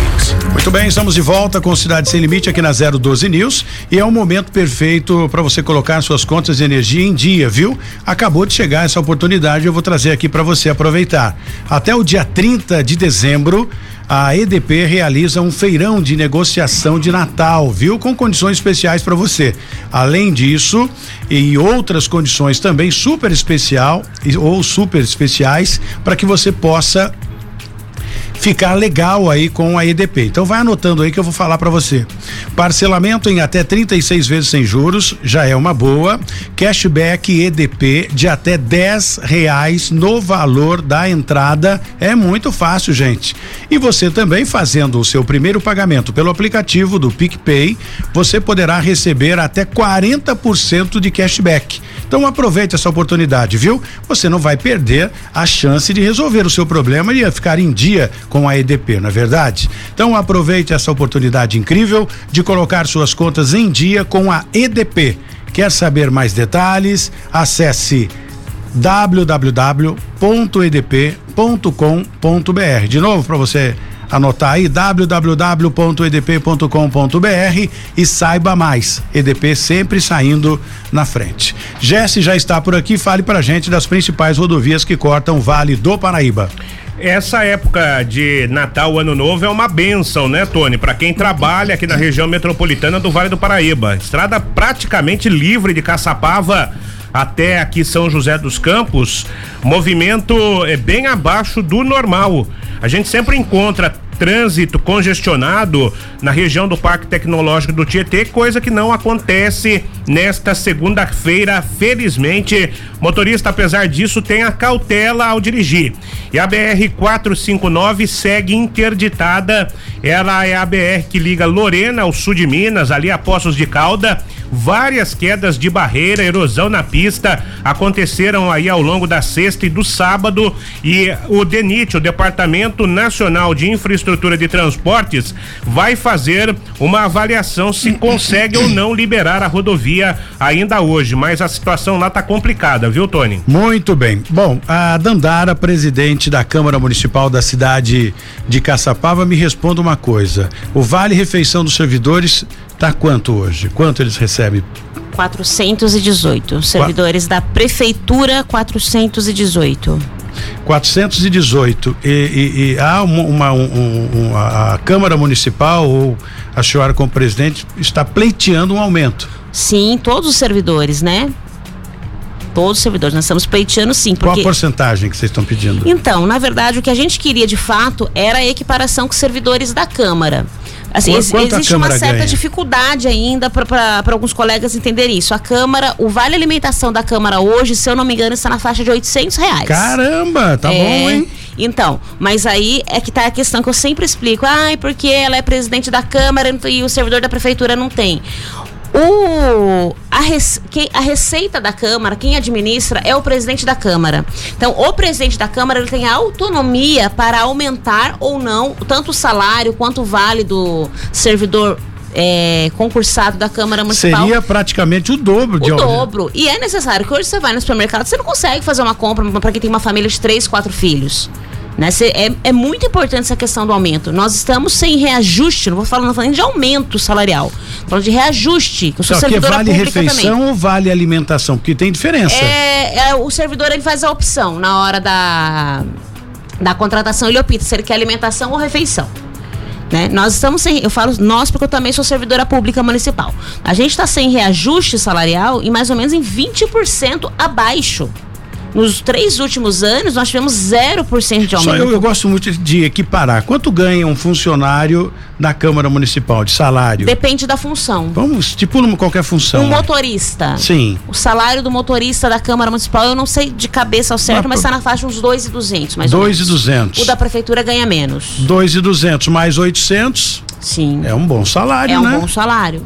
Muito bem, estamos de volta com Cidade Sem Limite aqui na 012 News e é o momento perfeito para você colocar suas contas de energia em dia, viu? Acabou de chegar essa oportunidade, eu vou trazer aqui para você aproveitar. Até o dia 30 de dezembro, a EDP realiza um feirão de negociação de Natal, viu? Com condições especiais para você. Além disso, e outras condições também super especial ou super especiais para que você possa ficar legal aí com a EDP. Então vai anotando aí que eu vou falar para você. Parcelamento em até 36 vezes sem juros já é uma boa. Cashback EDP de até 10 reais no valor da entrada é muito fácil, gente. E você também fazendo o seu primeiro pagamento pelo aplicativo do PicPay, você poderá receber até 40% de cashback. Então aproveite essa oportunidade, viu? Você não vai perder a chance de resolver o seu problema e ficar em dia com a EDP, não é verdade? Então aproveite essa oportunidade incrível de colocar suas contas em dia com a EDP. Quer saber mais detalhes? Acesse www.edp.com.br. De novo para você anotar aí www.edp.com.br e saiba mais. EDP sempre saindo na frente. Jesse já está por aqui, fale pra gente das principais rodovias que cortam o Vale do Paraíba. Essa época de Natal, Ano Novo é uma benção, né, Tony? Para quem trabalha aqui na região metropolitana do Vale do Paraíba. Estrada praticamente livre de Caçapava até aqui São José dos Campos. Movimento é bem abaixo do normal. A gente sempre encontra trânsito congestionado na região do Parque Tecnológico do Tietê, coisa que não acontece nesta segunda-feira, felizmente. Motorista, apesar disso, tem a cautela ao dirigir. E a BR 459 segue interditada. Ela é a BR que liga Lorena ao sul de Minas, ali a Poços de Calda. Várias quedas de barreira, erosão na pista aconteceram aí ao longo da sexta e do sábado e o DENIT, o Departamento Nacional de Infraestrutura de Transportes, vai fazer uma avaliação se consegue ou não liberar a rodovia ainda hoje, mas a situação lá tá complicada, viu, Tony? Muito bem. Bom, a Dandara, presidente da Câmara Municipal da cidade de Caçapava, me responda uma coisa. O Vale Refeição dos Servidores tá quanto hoje? Quanto eles recebem? 418. Servidores da Prefeitura, 418. 418 e, e, e há uma, uma um, um, a Câmara Municipal ou a senhora como presidente está pleiteando um aumento. Sim, todos os servidores, né? Todos os servidores, nós estamos pleiteando sim. Porque... Qual a porcentagem que vocês estão pedindo? Então, na verdade, o que a gente queria de fato era a equiparação com os servidores da Câmara. Assim, ex existe uma certa ganha? dificuldade ainda para alguns colegas entenderem isso. A Câmara, o vale alimentação da Câmara hoje, se eu não me engano, está na faixa de 800 reais. Caramba, tá É, bom, hein? Então, mas aí é que tá a questão que eu sempre explico. Ai, porque ela é presidente da Câmara e o servidor da Prefeitura não tem. O, a, rece- quem- a receita da Câmara, quem administra é o presidente da Câmara. Então, o presidente da Câmara ele tem a autonomia para aumentar ou não tanto o salário quanto o vale do servidor é, concursado da Câmara Municipal Seria praticamente o dobro de o dobro. E é necessário que hoje você vai no supermercado, você não consegue fazer uma compra para quem tem uma família de três, quatro filhos. Né? Cê- é, é muito importante essa questão do aumento. Nós estamos sem reajuste, não vou falar, não falando de aumento salarial, falando de reajuste. Eu sou Só que vale pública refeição também. ou vale alimentação? Porque tem diferença. É, é, o servidor ele faz a opção na hora da, da contratação, ele opta se ele quer alimentação ou refeição. Né? Nós estamos sem, eu falo nós porque eu também sou servidora pública municipal. A gente está sem reajuste salarial em mais ou menos em 20% abaixo. Nos três últimos anos, nós tivemos 0% de Só aumento. eu, eu gosto muito de equiparar. Quanto ganha um funcionário da Câmara Municipal de salário? Depende da função. Vamos, estipula qualquer função. Um né? motorista. Sim. O salário do motorista da Câmara Municipal, eu não sei de cabeça ao certo, Mas, está na faixa uns 2,200, mais ou menos. 2,200. O da prefeitura ganha menos. 2,200 mais 800 Sim. é um bom salário, É um né? bom salário.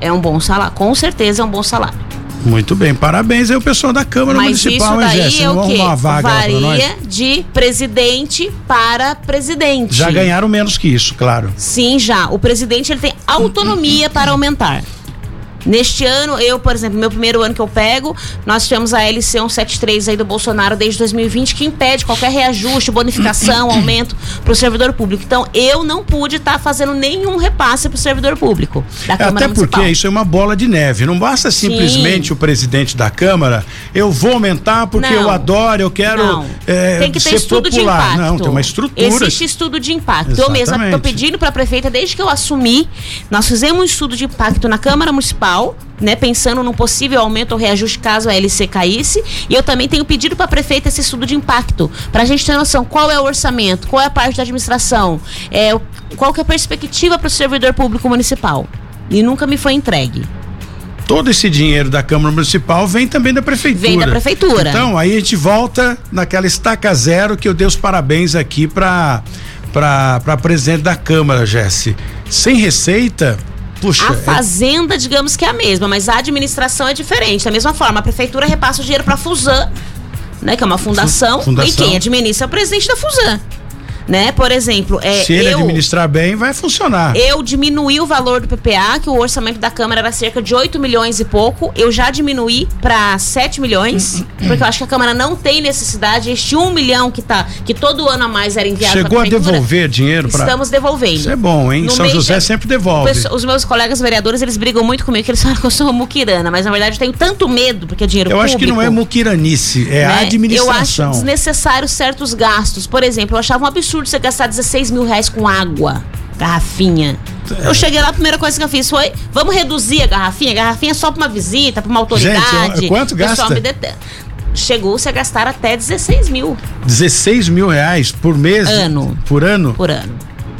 É um bom salário. Com certeza é um bom salário. Muito bem, parabéns aí o pessoal da Câmara Mas isso Municipal, hein, daí Jéssica? é o quê? uma vaga? Varia de presidente para presidente. Já ganharam menos que isso, claro. Sim, já. O presidente ele tem autonomia para aumentar. Neste ano, eu, por exemplo, meu primeiro ano que eu pego, nós tivemos a LC 173 aí do Bolsonaro desde 2020 que impede qualquer reajuste, bonificação, aumento para o servidor público. Então, eu não pude estar fazendo nenhum repasse para o servidor público da É, Câmara Até porque Municipal. isso é uma bola de neve. Não basta simplesmente o presidente da Câmara, eu vou aumentar porque Não. eu adoro, eu quero é, tem que ter estudo popular. de impacto. Não, tem uma estrutura. Existe estudo de impacto. Eu mesma Exatamente. estou pedindo para a prefeita, desde que eu assumi, nós fizemos um estudo de impacto na Câmara Municipal, né, pensando num possível aumento ou reajuste caso a LC caísse. E eu também tenho pedido para a prefeita esse estudo de impacto, para a gente ter noção qual é o orçamento, qual é a parte da administração, é, qual que é a perspectiva para o servidor público municipal. E nunca me foi entregue. Todo esse dinheiro da Câmara Municipal vem também da Prefeitura. Vem da prefeitura. Então, aí a gente volta naquela estaca zero que eu dei os parabéns aqui para para presidente da Câmara, Jesse. Sem receita, puxa. A é- fazenda, digamos que é a mesma, mas a administração é diferente. Da mesma forma, a prefeitura repassa o dinheiro para a Fusan, né, que é uma fundação, fundação. e quem administra é o presidente da Fusan. Né? Por exemplo, é, se ele eu, administrar bem, vai funcionar. eu diminuí o valor do PPA, que o orçamento da Câmara era cerca de 8 milhões e pouco. Eu já diminuí para 7 milhões, porque eu acho que a Câmara não tem necessidade. Este 1 milhão que tá, que todo ano a mais era enviado Chegou a devolver dinheiro para. Estamos devolvendo. Isso é bom, hein? No São José de- sempre devolve. Os meus colegas vereadores, eles brigam muito comigo, que eles falam que eu sou muquirana, mas na verdade eu tenho tanto medo, porque é dinheiro Eu público. acho que não é muquiranice, é né? administração. Eu acho desnecessário certos gastos. Por exemplo, eu achava um absurdo você gastar 16 mil reais com água. Garrafinha. É. Eu cheguei lá, a primeira coisa que eu fiz foi: vamos reduzir a garrafinha? A garrafinha é só pra uma visita, pra uma autoridade. Gente, quanto gasta? Chegou-se a gastar até 16 mil 16 mil reais por mês? Ano. Por ano? por ano.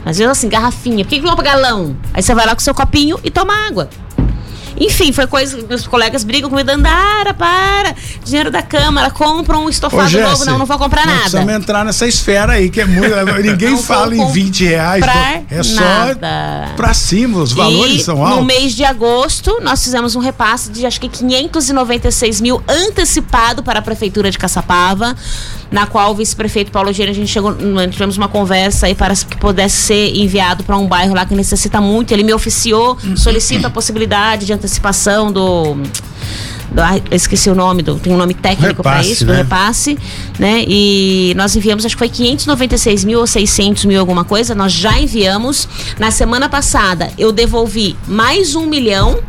Às vezes assim, garrafinha, por que que não pra galão? Aí você vai lá com seu copinho e toma água. Enfim, foi coisa meus colegas brigam comigo, Dandara, para, dinheiro da Câmara, compra um Ô, estofado Jesse, novo. Não, não vou comprar nada. Precisamos entrar nessa esfera aí, que é muito. Ninguém fala em 20 reais. É só nada. pra cima, os valores e são No altos. mês de agosto, nós fizemos um repasse de acho que 596 mil antecipado para a Prefeitura de Caçapava, na qual o vice-prefeito Paulo Gênero, a gente chegou, nós tivemos uma conversa aí para que pudesse ser enviado para um bairro lá que necessita muito. Ele me oficiou, solicita a possibilidade de antecipação do. eu esqueci o nome, do, tem um nome técnico para isso, né? do repasse, né? E nós enviamos, acho que foi 596 mil ou 600 mil, alguma coisa. Nós já enviamos. Na semana passada, eu devolvi mais um milhão.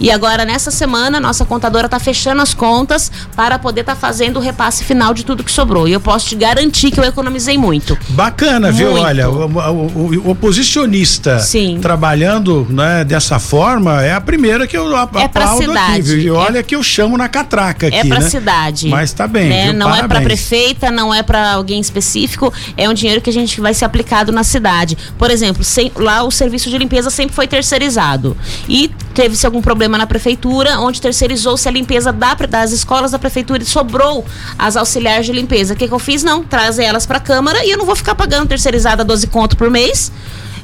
E agora, nessa semana, nossa contadora está fechando as contas para poder estar fazendo o repasse final de tudo que sobrou. E eu posso te garantir que eu economizei muito. Bacana, viu? Muito. Olha, o, o- o oposicionista Sim. trabalhando né, dessa forma é a primeira que eu ap- É pra aplaudo aqui, cidade. viu? E É- olha que eu chamo na catraca aqui, É para né? cidade. Mas tá bem, né? viu? Não é para Parabéns. prefeita, não é para alguém específico, é um dinheiro que a gente vai ser aplicado na cidade. Por exemplo, sem- lá o serviço de limpeza sempre foi terceirizado. E teve-se algum problema na prefeitura, onde terceirizou-se a limpeza da- das escolas da prefeitura e sobrou as auxiliares de limpeza. O que, que eu fiz? Não, trazer elas para a Câmara e eu não vou ficar pagando terceirizada 12 conto por mês.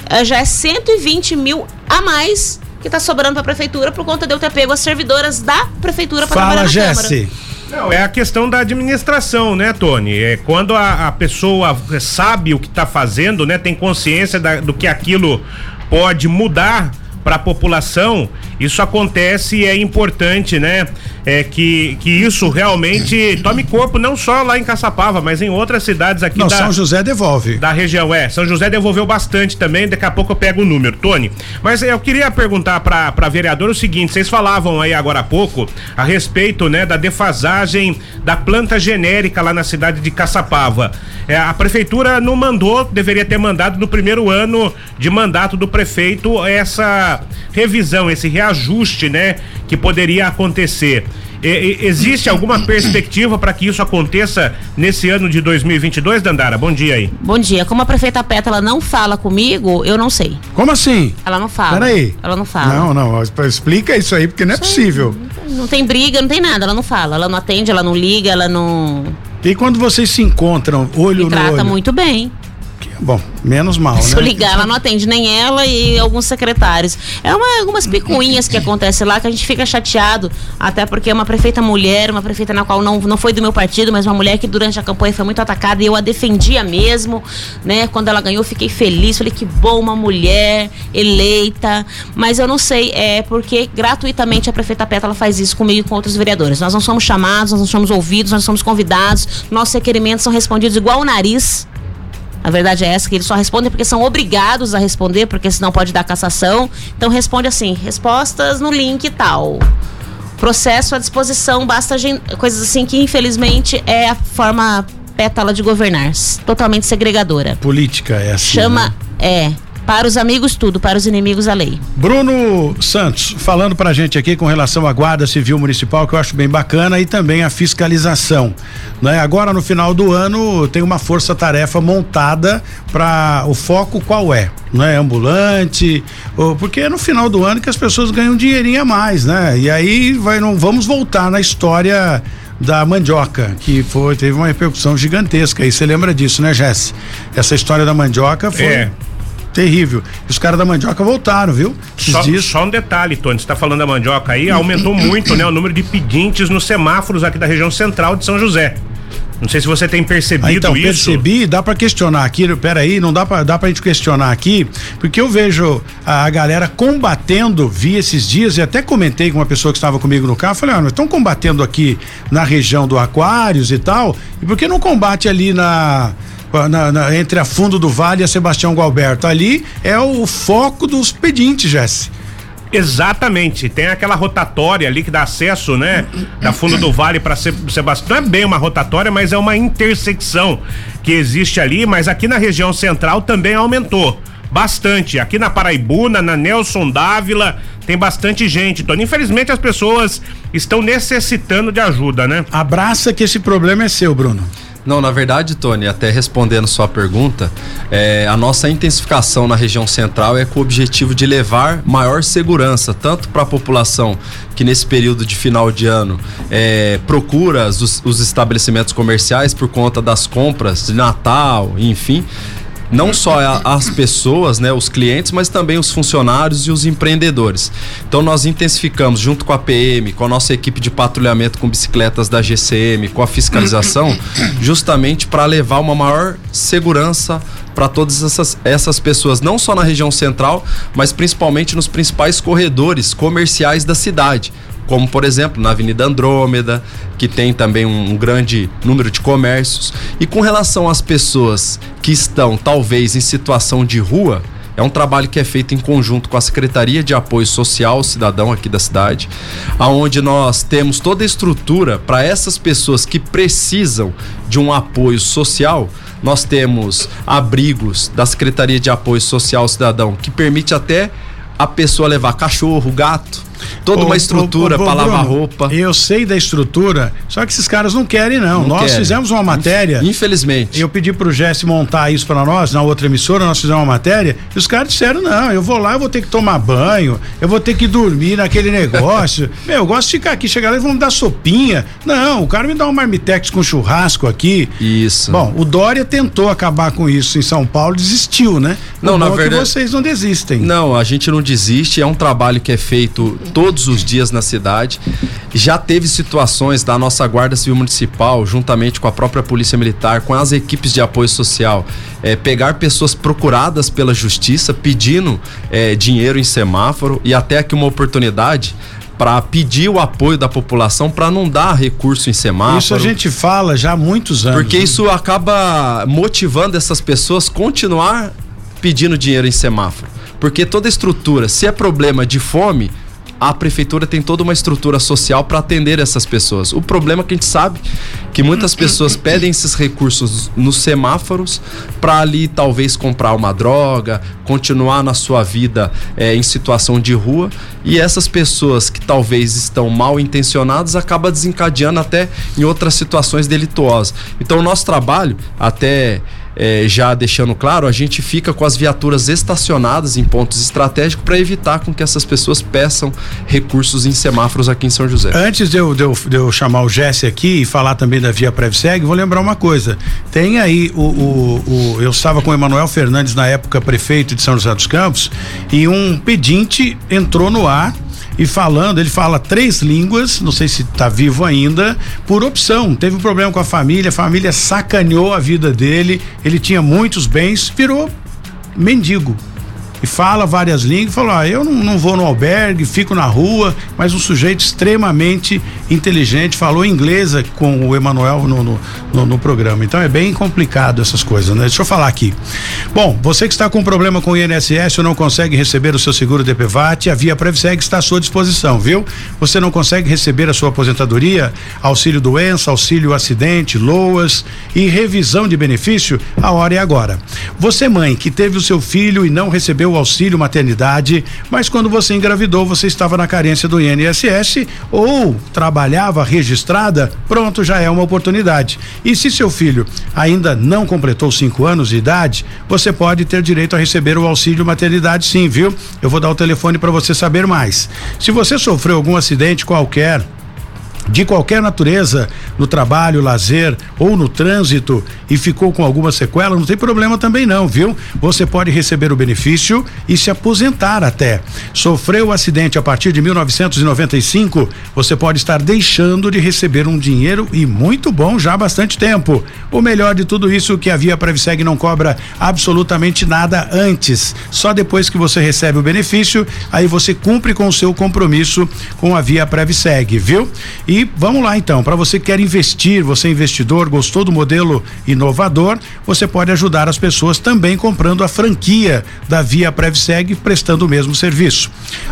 Eh, Já é 120 mil a mais que está sobrando para a prefeitura por conta de eu ter pego as servidoras da prefeitura para trabalhar Fala, na Câmara. Jesse. Não, é a questão da administração, né, Tony? É quando a, a pessoa sabe o que está fazendo, né, tem consciência da- do que aquilo pode mudar para a população, isso acontece e é importante, né? É que, que isso realmente tome corpo não só lá em Caçapava, mas em outras cidades aqui Não, da, São José devolve. da região, é. São José devolveu bastante também, daqui a pouco eu pego o número, Tony. Mas eu queria perguntar pra, pra vereadora o seguinte: vocês falavam aí agora há pouco a respeito, né, da defasagem da planta genérica lá na cidade de Caçapava. É, a prefeitura não mandou, deveria ter mandado no primeiro ano de mandato do prefeito essa revisão, esse reajuste, né, que poderia acontecer. E- e- existe alguma perspectiva para que isso aconteça nesse ano de 2022, Dandara? Bom dia aí. Bom dia. Como a prefeita Peta ela não fala comigo, eu não sei. Como assim? Ela não fala. Peraí. Ela não fala. Não, não, explica isso aí, porque não é possível. Não tem briga, não tem nada. Ela não fala. Ela não atende, ela não liga, ela não E quando vocês se encontram, olho me no trata olho? muito bem. Bom, menos mal, Se né? ligar, ela não atende nem ela e alguns secretários. É uma, algumas picuinhas que acontecem lá que a gente fica chateado, até porque é uma prefeita mulher, uma prefeita na qual não, não foi do meu partido, mas uma mulher que durante a campanha foi muito atacada e eu a defendia mesmo, né? Quando ela ganhou, fiquei feliz, falei que bom uma mulher eleita, mas eu não sei, é porque gratuitamente a prefeita Peta ela faz isso comigo e com outros vereadores. Nós não somos chamados, nós não somos ouvidos, nós não somos convidados, nossos requerimentos são respondidos igual o nariz. A verdade é essa, que eles só respondem porque são obrigados a responder, porque senão pode dar cassação. Então responde assim, respostas no link e tal. Processo à disposição, basta coisas assim que infelizmente é a forma pétala de governar, totalmente segregadora. Política é assim. Chama né? é para os amigos tudo, para os inimigos a lei. Bruno Santos, falando pra gente aqui com relação à Guarda Civil Municipal, que eu acho bem bacana, e também a fiscalização. Né? Agora, no final do ano, tem uma força-tarefa montada para o foco qual é? Não é ambulante, ou, porque é no final do ano que as pessoas ganham um dinheirinho a mais, né? E aí vai, não vamos voltar na história da mandioca, que foi, teve uma repercussão gigantesca. E você lembra disso, né, Jesse? Essa história da mandioca foi É. terrível. Os caras da mandioca voltaram, viu? Só, só um detalhe, Tony, você tá falando da mandioca aí, aumentou muito, né, o número de pedintes nos semáforos aqui da região central de São José. Não sei se você tem percebido Ah, então, isso. percebi, dá pra questionar aqui, peraí, não dá pra, dá pra gente questionar aqui, porque eu vejo a, a galera combatendo, vi esses dias e até comentei com uma pessoa que estava comigo no carro, falei, ah, nós estão combatendo aqui na região do Aquários e tal, e por que não combate ali na, na- na- entre a Fundo do Vale e a Sebastião Gualberto? Ali é o foco dos pedintes, Jesse. Exatamente. Tem aquela rotatória ali que dá acesso, né? Da Fundo do Vale para Sebastião. Não é bem uma rotatória, mas é uma intersecção que existe ali. Mas aqui na região central também aumentou bastante. Aqui na Paraibuna, na Nelson Dávila, tem bastante gente. Então, infelizmente, as pessoas estão necessitando de ajuda, né? Abraça que esse problema é seu, Bruno. Não, na verdade, Tony, até respondendo sua pergunta, é, a nossa intensificação na região central é com o objetivo de levar maior segurança, tanto para a população que nesse período de final de ano é, procura os, os estabelecimentos comerciais por conta das compras de Natal, enfim não só as pessoas, né, os clientes, mas também os funcionários e os empreendedores. Então nós intensificamos junto com a PM, com a nossa equipe de patrulhamento com bicicletas da GCM, com a fiscalização, justamente para levar uma maior segurança para todas essas, essas pessoas, não só na região central, mas principalmente nos principais corredores comerciais da cidade como por exemplo na Avenida Andrômeda, que tem também um, grande número de comércios. E com relação às pessoas que estão talvez em situação de rua, é um trabalho que é feito em conjunto com a Secretaria de Apoio Social Cidadão aqui da cidade, aonde nós temos toda a estrutura para essas pessoas que precisam de um apoio social. Nós temos abrigos da Secretaria de Apoio Social Cidadão que permite até a pessoa levar cachorro, gato, toda ô, uma estrutura para lavar roupa. Eu sei da estrutura, só que esses caras não querem não. não nós querem. fizemos uma matéria. Infelizmente. Eu pedi pro Jesse montar isso para nós na outra emissora, nós fizemos uma matéria, e os caras disseram: "Não, eu vou lá, eu vou ter que tomar banho, eu vou ter que dormir naquele negócio. Meu, eu gosto de ficar aqui, chegar lá e vão me dar sopinha. Não, o cara me dá um marmitex com churrasco aqui. Isso. Bom, o Dória tentou acabar com isso em São Paulo, desistiu, né? Não, na é verdade. vocês não desistem. Não, a gente não desiste, é um trabalho que é feito todos os dias na cidade. Já teve situações da nossa Guarda Civil Municipal, juntamente com a própria Polícia Militar, com as equipes de apoio social, é, pegar pessoas procuradas pela justiça pedindo é, dinheiro em semáforo e até aqui uma oportunidade para pedir o apoio da população para não dar recurso em semáforo. Isso a gente fala já há muitos anos. Porque né? isso acaba motivando essas pessoas continuar pedindo dinheiro em semáforo. Porque toda estrutura, se é problema de fome, a prefeitura tem toda uma estrutura social para atender essas pessoas. O problema é que a gente sabe que muitas pessoas pedem esses recursos nos semáforos para ali talvez comprar uma droga, continuar na sua vida é, em situação de rua e essas pessoas que talvez estão mal intencionadas acaba desencadeando até em outras situações delituosas. Então o nosso trabalho até é, já deixando claro, a gente fica com as viaturas estacionadas em pontos estratégicos para evitar com que essas pessoas peçam recursos em semáforos aqui em São José. Antes de eu, de eu, de eu chamar o Jesse aqui e falar também da Via PrevSeg, vou lembrar uma coisa. Tem aí o, o, o eu estava com o Emanuel Fernandes na época prefeito de São José dos Campos e um pedinte entrou no ar e falando, ele fala três línguas, não sei se está vivo ainda, por opção. Teve um problema com a família, a família sacaneou a vida dele, ele tinha muitos bens, virou mendigo e fala várias línguas, falou: ah, eu não, não, vou no albergue, fico na rua, mas um sujeito extremamente inteligente, falou inglês com o Emanuel no, no, no, no, programa. Então é bem complicado essas coisas, né? Deixa eu falar aqui. Bom, você que está com problema com o INSS ou não consegue receber o seu seguro DPVAT, a Via Previseg está à sua disposição, viu? Você não consegue receber a sua aposentadoria, auxílio doença, auxílio acidente, loas e revisão de benefício, a hora é agora. Você mãe que teve o seu filho e não recebeu o auxílio maternidade, mas quando você engravidou, você estava na carência do INSS ou trabalhava registrada, pronto, já é uma oportunidade. E se seu filho ainda não completou cinco anos de idade, você pode ter direito a receber o auxílio maternidade, sim, viu? Eu vou dar o telefone para você saber mais. Se você sofreu algum acidente qualquer, de qualquer natureza, no trabalho, lazer ou no trânsito e ficou com alguma sequela, não tem problema também não, viu? Você pode receber o benefício e se aposentar até. Sofreu o acidente a partir de 1995, você pode estar deixando de receber um dinheiro e muito bom já há bastante tempo. O melhor de tudo isso que a Via Previseg não cobra absolutamente nada antes. Só depois que você recebe o benefício, aí você cumpre com o seu compromisso com a Via Previseg, viu? E vamos lá então, para você que quer investir, você é investidor, gostou do modelo inovador, você pode ajudar as pessoas também comprando a franquia da Via Prevseg, prestando o mesmo serviço.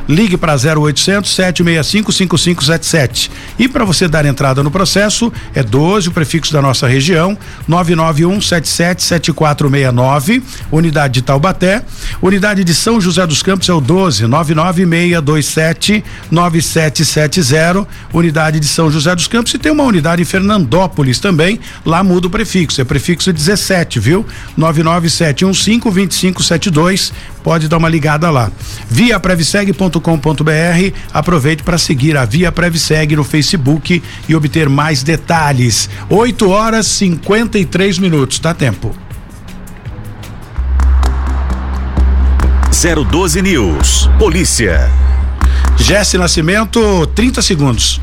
Ligue para 0800 765 5577. E para você dar entrada no processo, é 12 o prefixo da nossa região, 991 77 7469, unidade de Taubaté, unidade de São José dos Campos é o 12 99627 9770, unidade de de São José dos Campos e tem uma unidade em Fernandópolis também. Lá muda o prefixo, é prefixo 17, viu? 997152572. Pode dar uma ligada lá. Via previseg.com.br. Aproveite para seguir a Via Previseg no Facebook e obter mais detalhes. 8 horas 53 minutos. Dá tempo. 012 News. Polícia. Jesse Nascimento, 30 segundos.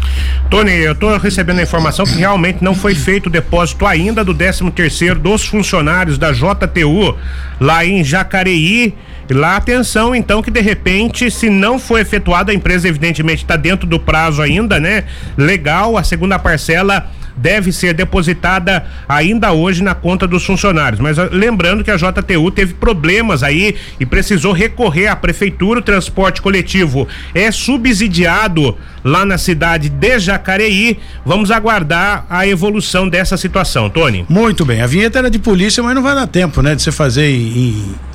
Tony, eu estou recebendo a informação que realmente não foi feito o depósito ainda do 13 terceiro dos funcionários da JTU lá em Jacareí. Lá atenção, então, que de repente, se não for efetuado, a empresa evidentemente está dentro do prazo ainda, né? Legal, a segunda parcela deve ser depositada ainda hoje na conta dos funcionários. Mas lembrando que a JTU teve problemas aí e precisou recorrer à prefeitura. O transporte coletivo é subsidiado lá na cidade de Jacareí. Vamos aguardar a evolução dessa situação, Tony. Muito bem. A vinheta era de polícia, mas não vai dar tempo, né, de você fazer em ah,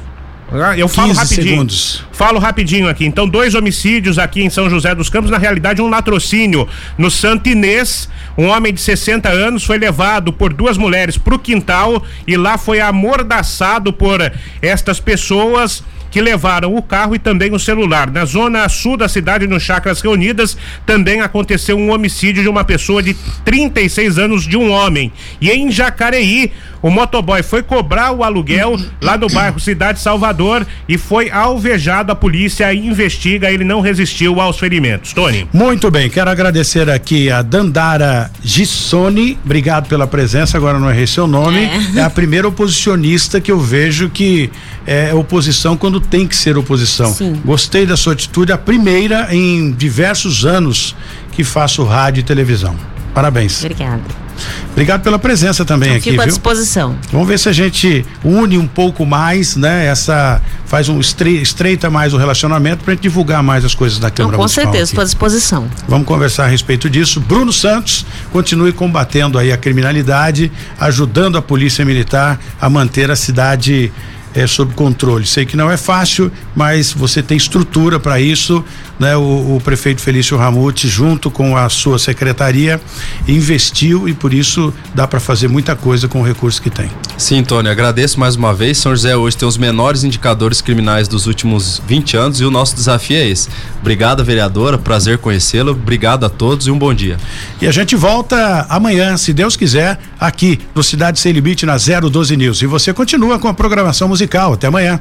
eu falo rapidinho. Segundos. Falo rapidinho aqui. Então, dois homicídios aqui em São José dos Campos, na realidade, um latrocínio no Santo Inês. Um homem de 60 anos foi levado por duas mulheres para o quintal e lá foi amordaçado por estas pessoas que levaram o carro e também o celular. Na zona sul da cidade, no Chacras Reunidas, também aconteceu um homicídio de uma pessoa de 36 anos de um homem. E em Jacareí, o motoboy foi cobrar o aluguel lá no bairro Cidade Salvador e foi alvejado. A polícia investiga, ele não resistiu aos ferimentos. Tony. Muito bem, quero agradecer aqui a Dandara Gissoni. Obrigado pela presença. Agora não errei seu nome. É. é a primeira oposicionista que eu vejo que é oposição quando tem que ser oposição. Sim. Gostei da sua atitude, a primeira em diversos anos que faço rádio e televisão. Parabéns. Obrigada. Obrigado pela presença também Eu aqui. Fico à viu? disposição. Vamos ver se a gente une um pouco mais, né? Essa faz um estreita mais o relacionamento para gente divulgar mais as coisas da Câmara Não, Com certeza, estou à disposição. Vamos conversar a respeito disso. Bruno Santos continue combatendo aí a criminalidade, ajudando a Polícia Militar a manter a cidade é, sob controle. Sei que não é fácil, mas você tem estrutura para isso, né? O, o, prefeito Felício Ramute, junto com a sua secretaria, investiu e por isso dá para fazer muita coisa com o recurso que tem. Sim, Tony, agradeço mais uma vez. São José hoje tem os menores indicadores criminais dos últimos 20 anos e o nosso desafio é esse. Obrigado, vereadora, prazer conhecê-la. Obrigado a todos e um bom dia. E a gente volta amanhã, se Deus quiser, aqui no Cidade Sem Limite na 012 News. E você continua com a programação musical musical. Até amanhã.